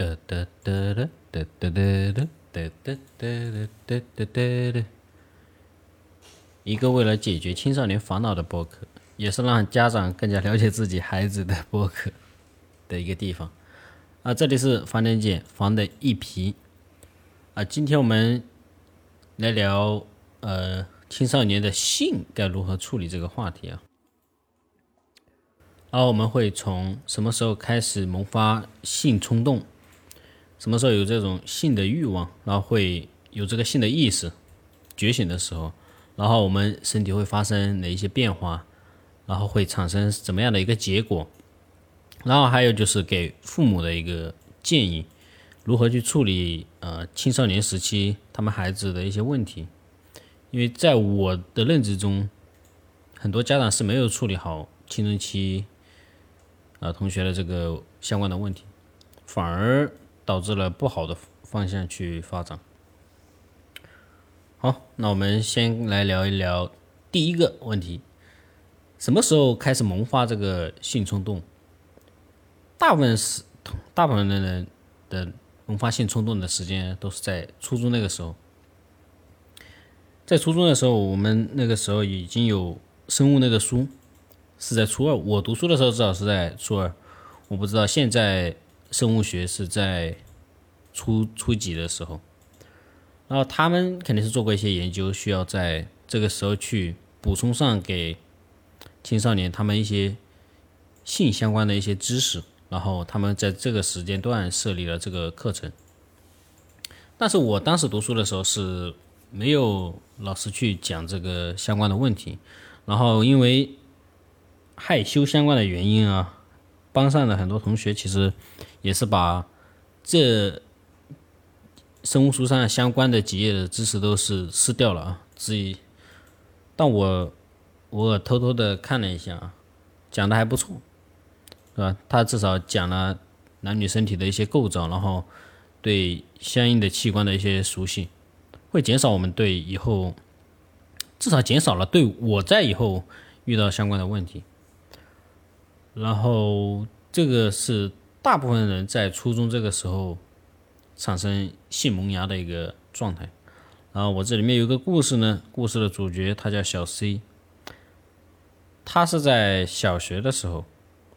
哒哒哒哒哒哒哒哒哒哒哒哒哒哒。一个为了解决青少年烦恼的播客，也是让家长更加了解自己孩子的播客的一个地方。啊，这里是房天姐房的一皮。啊，今天我们来聊呃青少年的性该如何处理这个话题啊。然后我们会从什么时候开始萌发性冲动，什么时候有这种性的欲望，然后会有这个性的意识觉醒的时候，然后我们身体会发生哪一些变化，然后会产生怎么样的一个结果，然后还有就是给父母的一个建议，如何去处理呃青少年时期他们孩子的一些问题，因为在我的认知中，很多家长是没有处理好青春期。啊，同学的这个相关的问题，反而导致了不好的方向去发展。好，那我们先来聊一聊第一个问题：什么时候开始萌发这个性冲动？大部分是大部分的人的萌发性冲动的时间都是在初中那个时候。在初中的时候，我们那个时候已经有生物那个书。是在初二，我读书的时候至少是在初二，我不知道现在生物学是在初初几的时候，然后他们肯定是做过一些研究，需要在这个时候去补充上给青少年他们一些性相关的一些知识，然后他们在这个时间段设立了这个课程，但是我当时读书的时候是没有老师去讲这个相关的问题，然后因为。害羞相关的原因啊，班上的很多同学其实也是把这生物书上相关的几页的知识都是撕掉了啊，只，但我我偷偷的看了一下啊，讲的还不错，是吧？他至少讲了男女身体的一些构造，然后对相应的器官的一些熟悉，会减少我们对以后至少减少了对我在以后遇到相关的问题。然后，这个是大部分人在初中这个时候产生性萌芽的一个状态。然后我这里面有个故事呢，故事的主角他叫小 C，他是在小学的时候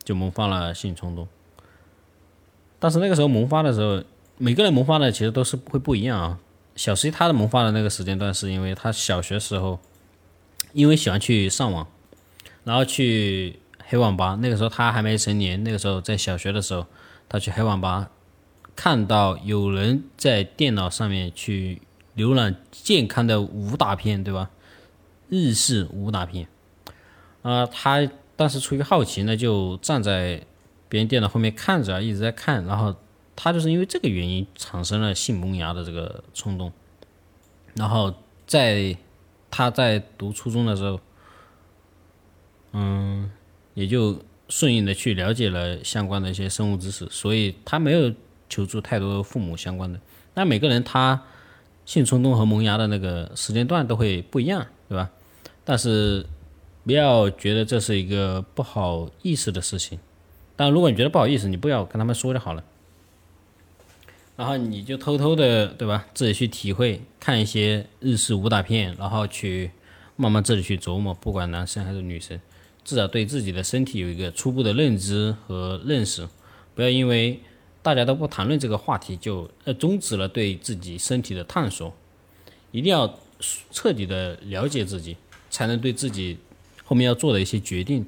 就萌发了性冲动。但是那个时候萌发的时候，每个人萌发的其实都是会不一样啊。小 C 他的萌发的那个时间段是因为他小学时候因为喜欢去上网，然后去。黑网吧，那个时候他还没成年，那个时候在小学的时候，他去黑网吧，看到有人在电脑上面去浏览健康的武打片，对吧？日式武打片，啊，他当时出于好奇呢，就站在别人电脑后面看着，一直在看，然后他就是因为这个原因产生了性萌芽的这个冲动，然后在他在读初中的时候，嗯。也就顺应的去了解了相关的一些生物知识，所以他没有求助太多父母相关的。那每个人他性冲动和萌芽的那个时间段都会不一样，对吧？但是不要觉得这是一个不好意思的事情。但如果你觉得不好意思，你不要跟他们说就好了。然后你就偷偷的，对吧？自己去体会，看一些日式武打片，然后去慢慢自己去琢磨，不管男生还是女生。至少对自己的身体有一个初步的认知和认识，不要因为大家都不谈论这个话题就呃终止了对自己身体的探索，一定要彻底的了解自己，才能对自己后面要做的一些决定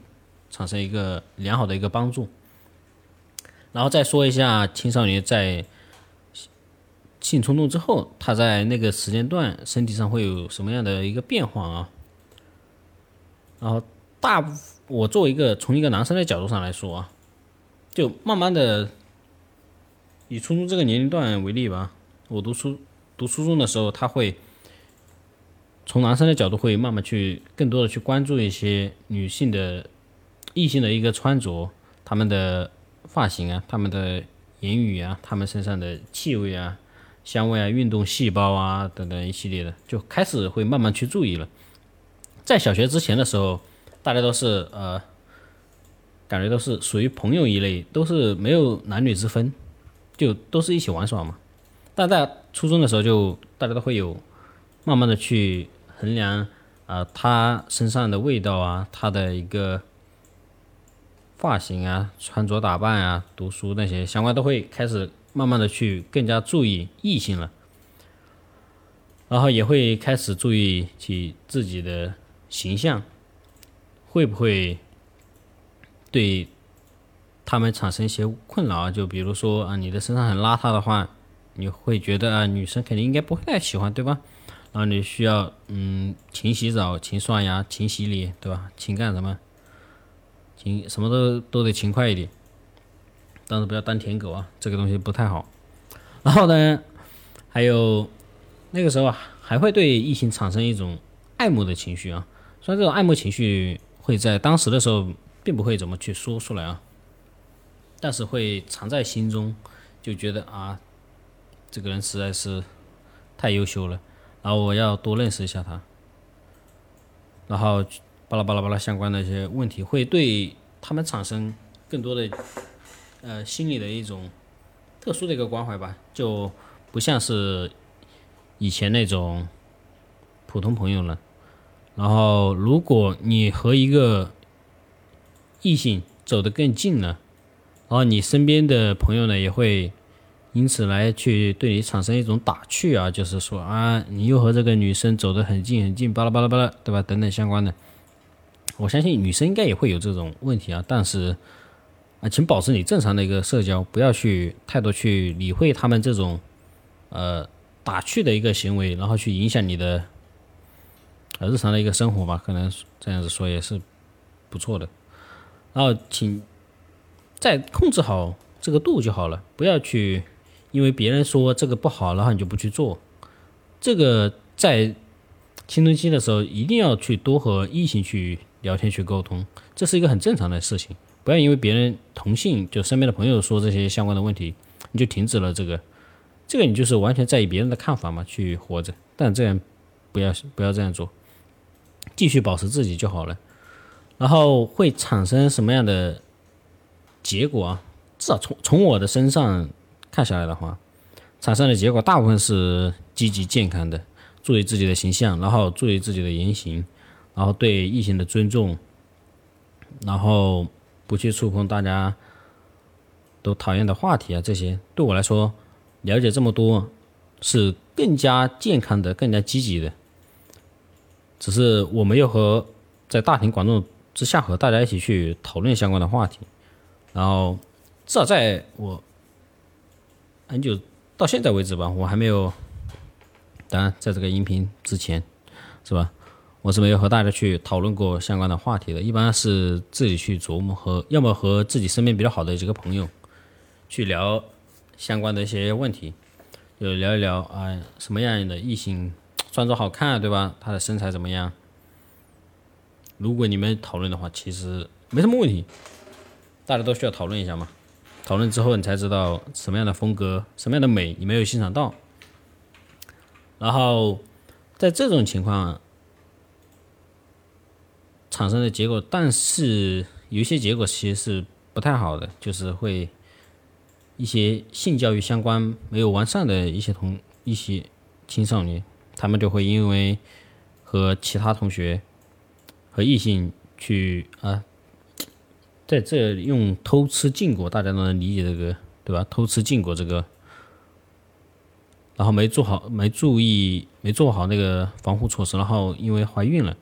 产生一个良好的一个帮助。然后再说一下青少年在性冲动之后，他在那个时间段身体上会有什么样的一个变化啊？然后。大部我作为一个从一个男生的角度上来说啊，就慢慢的以初中这个年龄段为例吧，我读初读初中的时候，他会从男生的角度会慢慢去更多的去关注一些女性的异性的一个穿着，他们的发型啊，他们的言语啊，他们身上的气味啊、香味啊、运动细胞啊等等一系列的，就开始会慢慢去注意了。在小学之前的时候。大家都是呃，感觉都是属于朋友一类，都是没有男女之分，就都是一起玩耍嘛。但在初中的时候，就大家都会有慢慢的去衡量啊，他身上的味道啊，他的一个发型啊、穿着打扮啊、读书那些相关，都会开始慢慢的去更加注意异性了。然后也会开始注意起自己的形象，会不会对他们产生一些困扰？就比如说啊，你的身上很邋遢的话，你会觉得啊，女生肯定应该不会太喜欢，对吧？然后你需要嗯，勤洗澡、勤刷牙、勤洗脸，对吧？勤干什么？勤什么都都得勤快一点，但是不要当舔狗啊，这个东西不太好。然后呢，还有。那个时候啊，还会对异性产生一种爱慕的情绪啊。虽然这种爱慕情绪会在当时的时候并不会怎么去说出来啊，但是会藏在心中，就觉得啊，这个人实在是太优秀了，然后我要多认识一下他，然后巴拉巴拉巴拉相关的一些问题，会对他们产生更多的呃心理的一种特殊的一个关怀吧，就不像是。以前那种普通朋友了，然后如果你和一个异性走得更近了，然后你身边的朋友呢也会因此来去对你产生一种打趣啊，就是说啊，你又和这个女生走得很近很近，巴拉巴拉巴拉，对吧？等等相关的，我相信女生应该也会有这种问题啊，但是啊，请保持你正常的一个社交，不要去太多去理会他们这种呃。打趣的一个行为，然后去影响你的呃日常的一个生活吧，可能这样子说也是不错的。然后请再控制好这个度就好了，不要去因为别人说这个不好，然后你就不去做。这个在青春期的时候，一定要去多和异性去聊天去沟通，这是一个很正常的事情。不要因为别人同性就身边的朋友说这些相关的问题，你就停止了这个。这个你就是完全在意别人的看法嘛，去活着，但这样不要不要这样做，继续保持自己就好了。然后会产生什么样的结果啊？至少从从我的身上看下来的话，产生的结果大部分是积极健康的，注意自己的形象，然后注意自己的言行，然后对异性的尊重，然后不去触碰大家都讨厌的话题啊，这些对我来说。了解这么多，是更加健康的、更加积极的。只是我没有和在大庭广众之下和大家一起去讨论相关的话题。然后，至少在我很久到现在为止吧，我还没有。当然，在这个音频之前，是吧？我是没有和大家去讨论过相关的话题的。一般是自己去琢磨，和要么和自己身边比较好的几个朋友去聊。相关的一些问题，就聊一聊啊，什么样的异性穿着好看，对吧？他的身材怎么样？如果你们讨论的话，其实没什么问题，大家都需要讨论一下嘛。讨论之后，你才知道什么样的风格、什么样的美你没有欣赏到。然后在这种情况产生的结果，但是有一些结果其实是不太好的，就是会。一些性教育相关没有完善的一些同一些青少年，他们就会因为和其他同学和异性去啊，在这用偷吃禁果，大家都能理解这个对吧？偷吃禁果这个，然后没做好没注意没做好那个防护措施，然后因为怀孕了，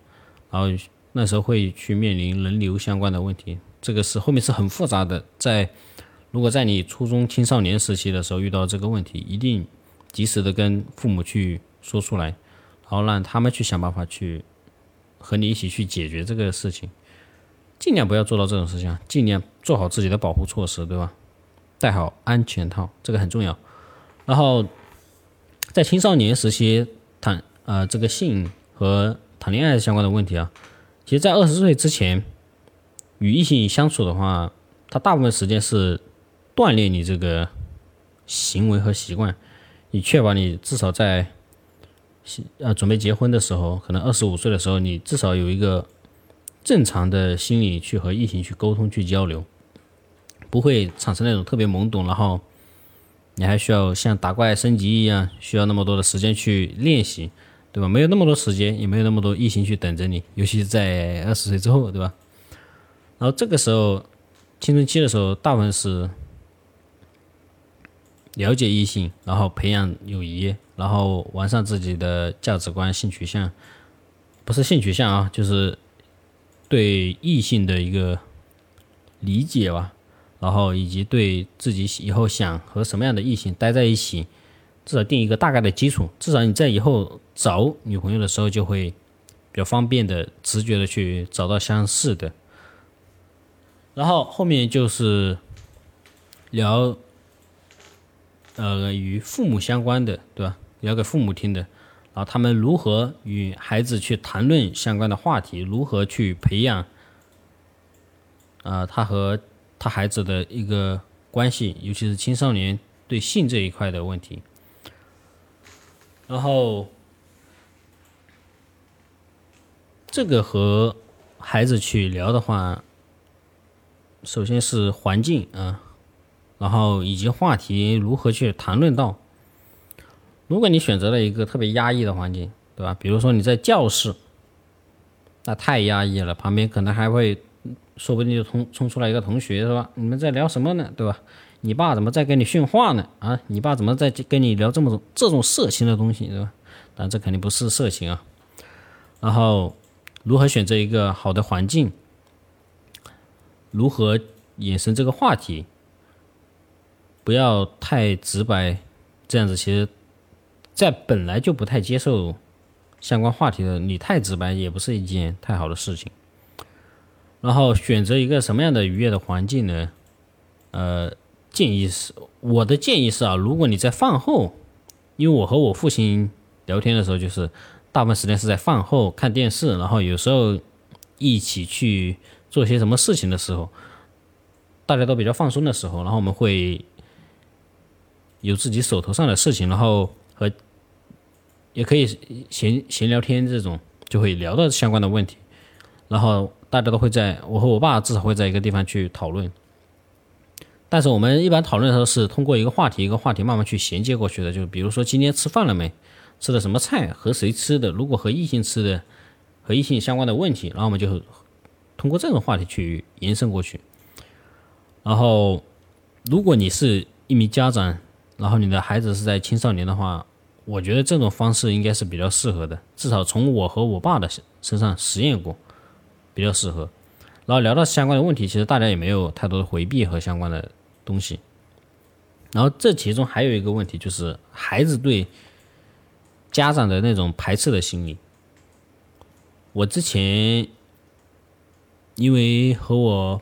然后那时候会去面临人流相关的问题，这个是后面是很复杂的，在。如果在你初中青少年时期的时候遇到这个问题，一定及时的跟父母去说出来，然后让他们去想办法去和你一起去解决这个事情，尽量不要做到这种事情，尽量做好自己的保护措施，对吧？戴好安全套，这个很重要。然后在青少年时期谈呃这个性和谈恋爱相关的问题啊，其实，在二十岁之前与异性相处的话，他大部分时间是。锻炼你这个行为和习惯，以确保你至少在呃准备结婚的时候，可能二十五岁的时候，你至少有一个正常的心理去和异性去沟通去交流，不会产生那种特别懵懂，然后你还需要像打怪升级一样，需要那么多的时间去练习，对吧？没有那么多时间，也没有那么多异性去等着你，尤其是在二十岁之后，对吧？然后这个时候，青春期的时候，大部分是了解异性，然后培养友谊，然后完善自己的价值观、性取向，不是性取向啊，就是对异性的一个理解吧。然后以及对自己以后想和什么样的异性待在一起，至少定一个大概的基础，至少你在以后找女朋友的时候就会比较方便的、直觉的去找到相似的。然后后面就是聊，呃，与父母相关的，对吧？聊给父母听的，然后他们如何与孩子去谈论相关的话题，如何去培养，啊，他和。他孩子的一个关系，尤其是青少年对性这一块的问题。然后，这个和孩子去聊的话，首先是环境啊，然后以及话题如何去谈论到。如果你选择了一个特别压抑的环境，对吧？比如说你在教室，那太压抑了，旁边可能还会。说不定就冲冲出来一个同学是吧？你们在聊什么呢？对吧？你爸怎么在跟你训话呢？啊，你爸怎么在跟你聊这么种这种色情的东西，对吧？但这肯定不是色情啊。然后，如何选择一个好的环境？如何衍生这个话题？不要太直白，这样子其实，在本来就不太接受相关话题的你太直白，也不是一件太好的事情。然后选择一个什么样的愉悦的环境呢？呃，建议是我的建议是啊，如果你在饭后，因为我和我父亲聊天的时候，就是大部分时间是在饭后看电视，然后有时候一起去做些什么事情的时候，大家都比较放松的时候，然后我们会有自己手头上的事情，然后和也可以闲闲聊天，这种就会聊到相关的问题，然后。大家都会在我和我爸至少会在一个地方去讨论，但是我们一般讨论的时候是通过一个话题一个话题慢慢去衔接过去的，就比如说今天吃饭了没，吃的什么菜，和谁吃的，如果和异性吃的，和异性相关的问题，然后我们就通过这种话题去延伸过去。然后，如果你是一名家长，然后你的孩子是在青少年的话，我觉得这种方式应该是比较适合的，至少从我和我爸的身上实验过。比较适合，然后聊到相关的问题，其实大家也没有太多的回避和相关的东西。然后这其中还有一个问题，就是孩子对家长的那种排斥的心理。我之前因为和我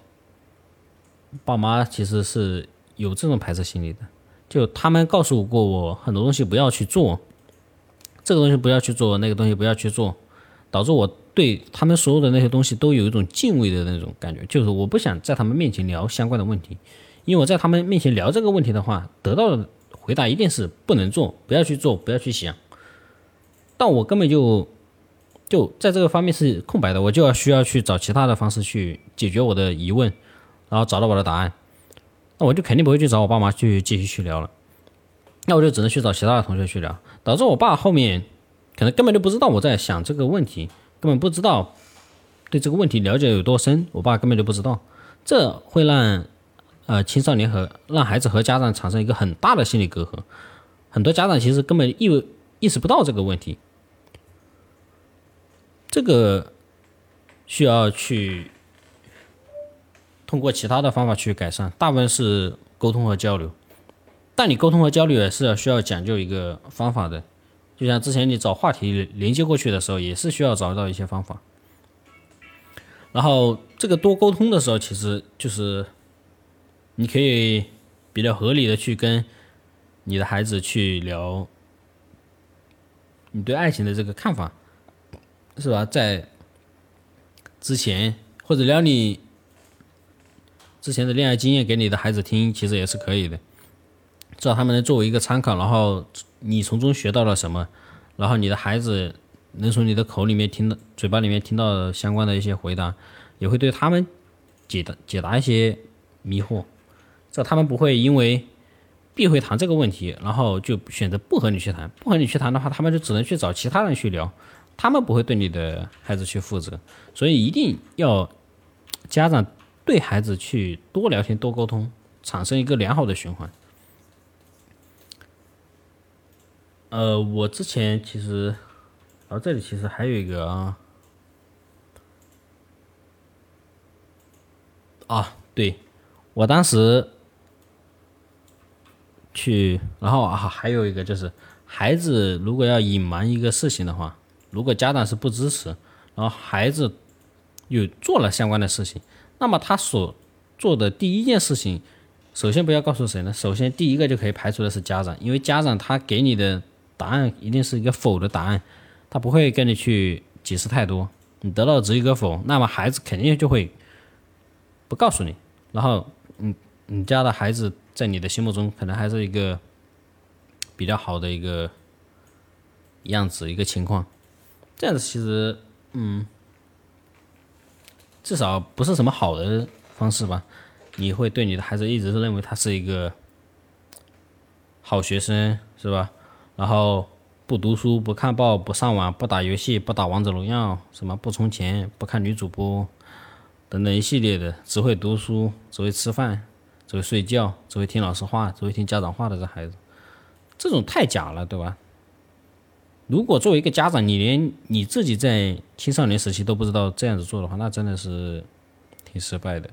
爸妈其实是有这种排斥心理的，就他们告诉过我很多东西不要去做，这个东西不要去做，那个东西不要去做，导致我。对他们所有的那些东西都有一种敬畏的那种感觉，就是我不想在他们面前聊相关的问题，因为我在他们面前聊这个问题的话，得到的回答一定是不能做，不要去做，不要去想。但我根本就就在这个方面是空白的，我就要需要去找其他的方式去解决我的疑问，然后找到我的答案。那我就肯定不会去找我爸妈去继续去聊了，那我就只能去找其他的同学去聊，导致我爸后面可能根本就不知道我在想这个问题。根本不知道对这个问题了解有多深，我爸根本就不知道，这会让呃青少年和让孩子和家长产生一个很大的心理隔阂。很多家长其实根本意意识不到这个问题，这个需要去通过其他的方法去改善，大部分是沟通和交流。但你沟通和交流也是要需要讲究一个方法的。就像之前你找话题连接过去的时候，也是需要找到一些方法。然后这个多沟通的时候，其实就是你可以比较合理的去跟你的孩子去聊你对爱情的这个看法，是吧？在之前或者聊你之前的恋爱经验给你的孩子听，其实也是可以的，至少他们能作为一个参考，然后。你从中学到了什么？然后你的孩子能从你的口里面听到、嘴巴里面听到相关的一些回答，也会对他们解答解答一些迷惑。这他们不会因为避讳谈这个问题，然后就选择不和你去谈。不和你去谈的话，他们就只能去找其他人去聊，他们不会对你的孩子去负责。所以一定要家长对孩子去多聊天、多沟通，产生一个良好的循环。呃，我之前其实，然后这里其实还有一个啊，啊，对我当时。去，然后啊，还有一个就是，孩子如果要隐瞒一个事情的话，如果家长是不支持，然后孩子又做了相关的事情，那么他所做的第一件事情，首先不要告诉谁呢？首先第一个就可以排除的是家长，因为家长他给你的答案一定是一个否的答案，他不会跟你去解释太多，你得到只有一个否，那么孩子肯定就会不告诉你，然后，嗯，你家的孩子。在你的心目中，可能还是一个比较好的一个样子，一个情况。这样子其实，嗯，至少不是什么好的方式吧？你会对你的孩子一直认为他是一个好学生，是吧？然后不读书、不看报、不上网、不打游戏、不打王者荣耀，什么不充钱、不看女主播等等一系列的，只会读书、只会吃饭。只会睡觉，只会听老师话，只会听家长话的这孩子，这种太假了，对吧？如果作为一个家长，你连你自己在青少年时期都不知道这样子做的话，那真的是挺失败的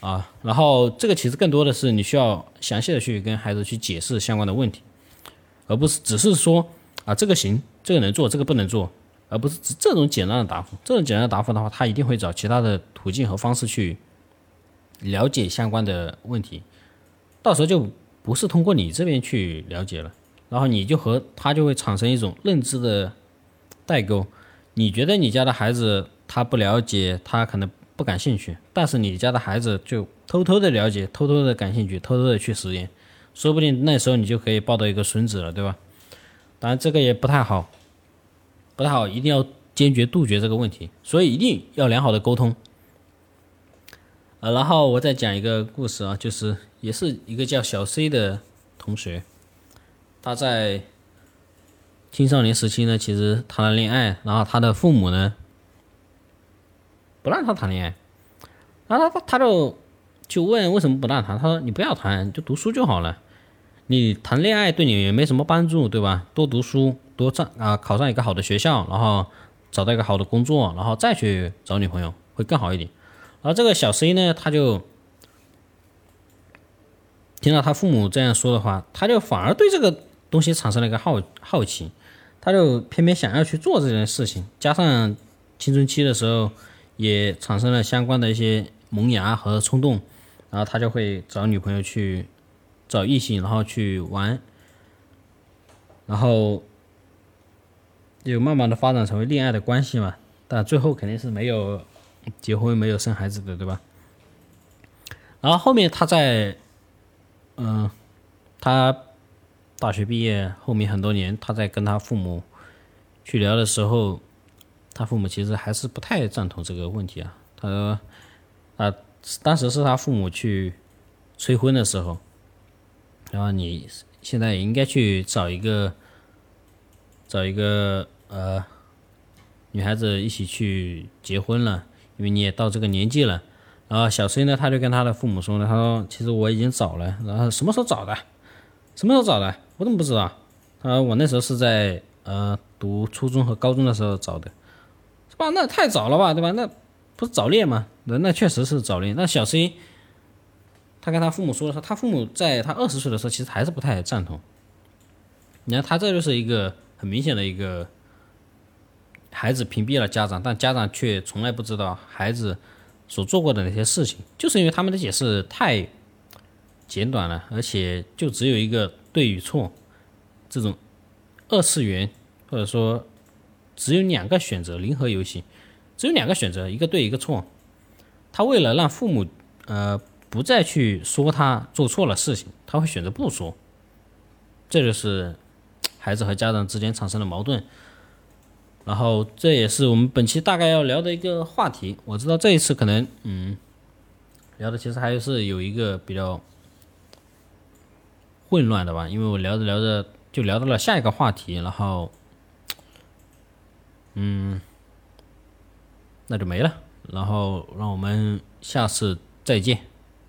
啊。然后这个其实更多的是你需要详细的去跟孩子去解释相关的问题，而不是只是说啊这个行，这个能做，这个不能做，而不是这种简单的答复。这种简单的答复的话，他一定会找其他的途径和方式去。了解相关的问题，到时候就不是通过你这边去了解了，然后你就和他就会产生一种认知的代沟。你觉得你家的孩子他不了解，他可能不感兴趣，但是你家的孩子就偷偷的了解，偷偷的感兴趣，偷偷的去实验，说不定那时候你就可以抱到一个孙子了，对吧？当然这个也不太好，不太好，一定要坚决杜绝这个问题，所以一定要良好的沟通。呃，然后我再讲一个故事啊，就是也是一个叫小 C 的同学，他在青少年时期呢，其实谈了恋爱，然后他的父母呢不让他谈恋爱，然后他他就就问为什么不让谈，他说你不要谈，就读书就好了，你谈恋爱对你也没什么帮助，对吧？多读书，多上啊，考上一个好的学校，然后找到一个好的工作，然后再去找女朋友会更好一点。而这个小 C 呢，他就听到他父母这样说的话，他就反而对这个东西产生了一个好好奇，他就偏偏想要去做这件事情。加上青春期的时候，也产生了相关的一些萌芽和冲动，然后他就会找女朋友去找异性，然后去玩，然后就慢慢的发展成为恋爱的关系嘛。但最后肯定是没有。结婚没有生孩子的，对吧？然后后面他在，嗯，他大学毕业后面很多年，他在跟他父母去聊的时候，他父母其实还是不太赞同这个问题啊。他说，啊，当时是他父母去催婚的时候，然后你现在也应该去找一个，找一个呃女孩子一起去结婚了。因为你也到这个年纪了，然后小 C 呢，他就跟他的父母说呢，他说：“其实我已经找了，然后什么时候找的？什么时候找的？我怎么不知道？他说我那时候是在呃读初中和高中的时候找的，是吧？那太早了吧，对吧？那不是早恋吗？那那确实是早恋。那小 C 他跟他父母说的时候，他父母在他二十岁的时候其实还是不太赞同。你看他这就是一个很明显的一个。”孩子屏蔽了家长，但家长却从来不知道孩子所做过的那些事情，就是因为他们的解释太简短了，而且就只有一个对与错，这种二次元或者说只有两个选择零和游戏，只有两个选择，一个对一个错。他为了让父母呃不再去说他做错了事情，他会选择不说，这就是孩子和家长之间产生的矛盾。然后这也是我们本期大概要聊的一个话题。我知道这一次可能，嗯，聊的其实还是有一个比较混乱的吧，因为我聊着聊着就聊到了下一个话题，然后，嗯，那就没了。然后让我们下次再见。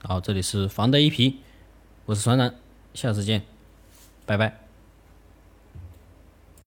然后这里是防得一皮，我是船长，下次见，拜拜。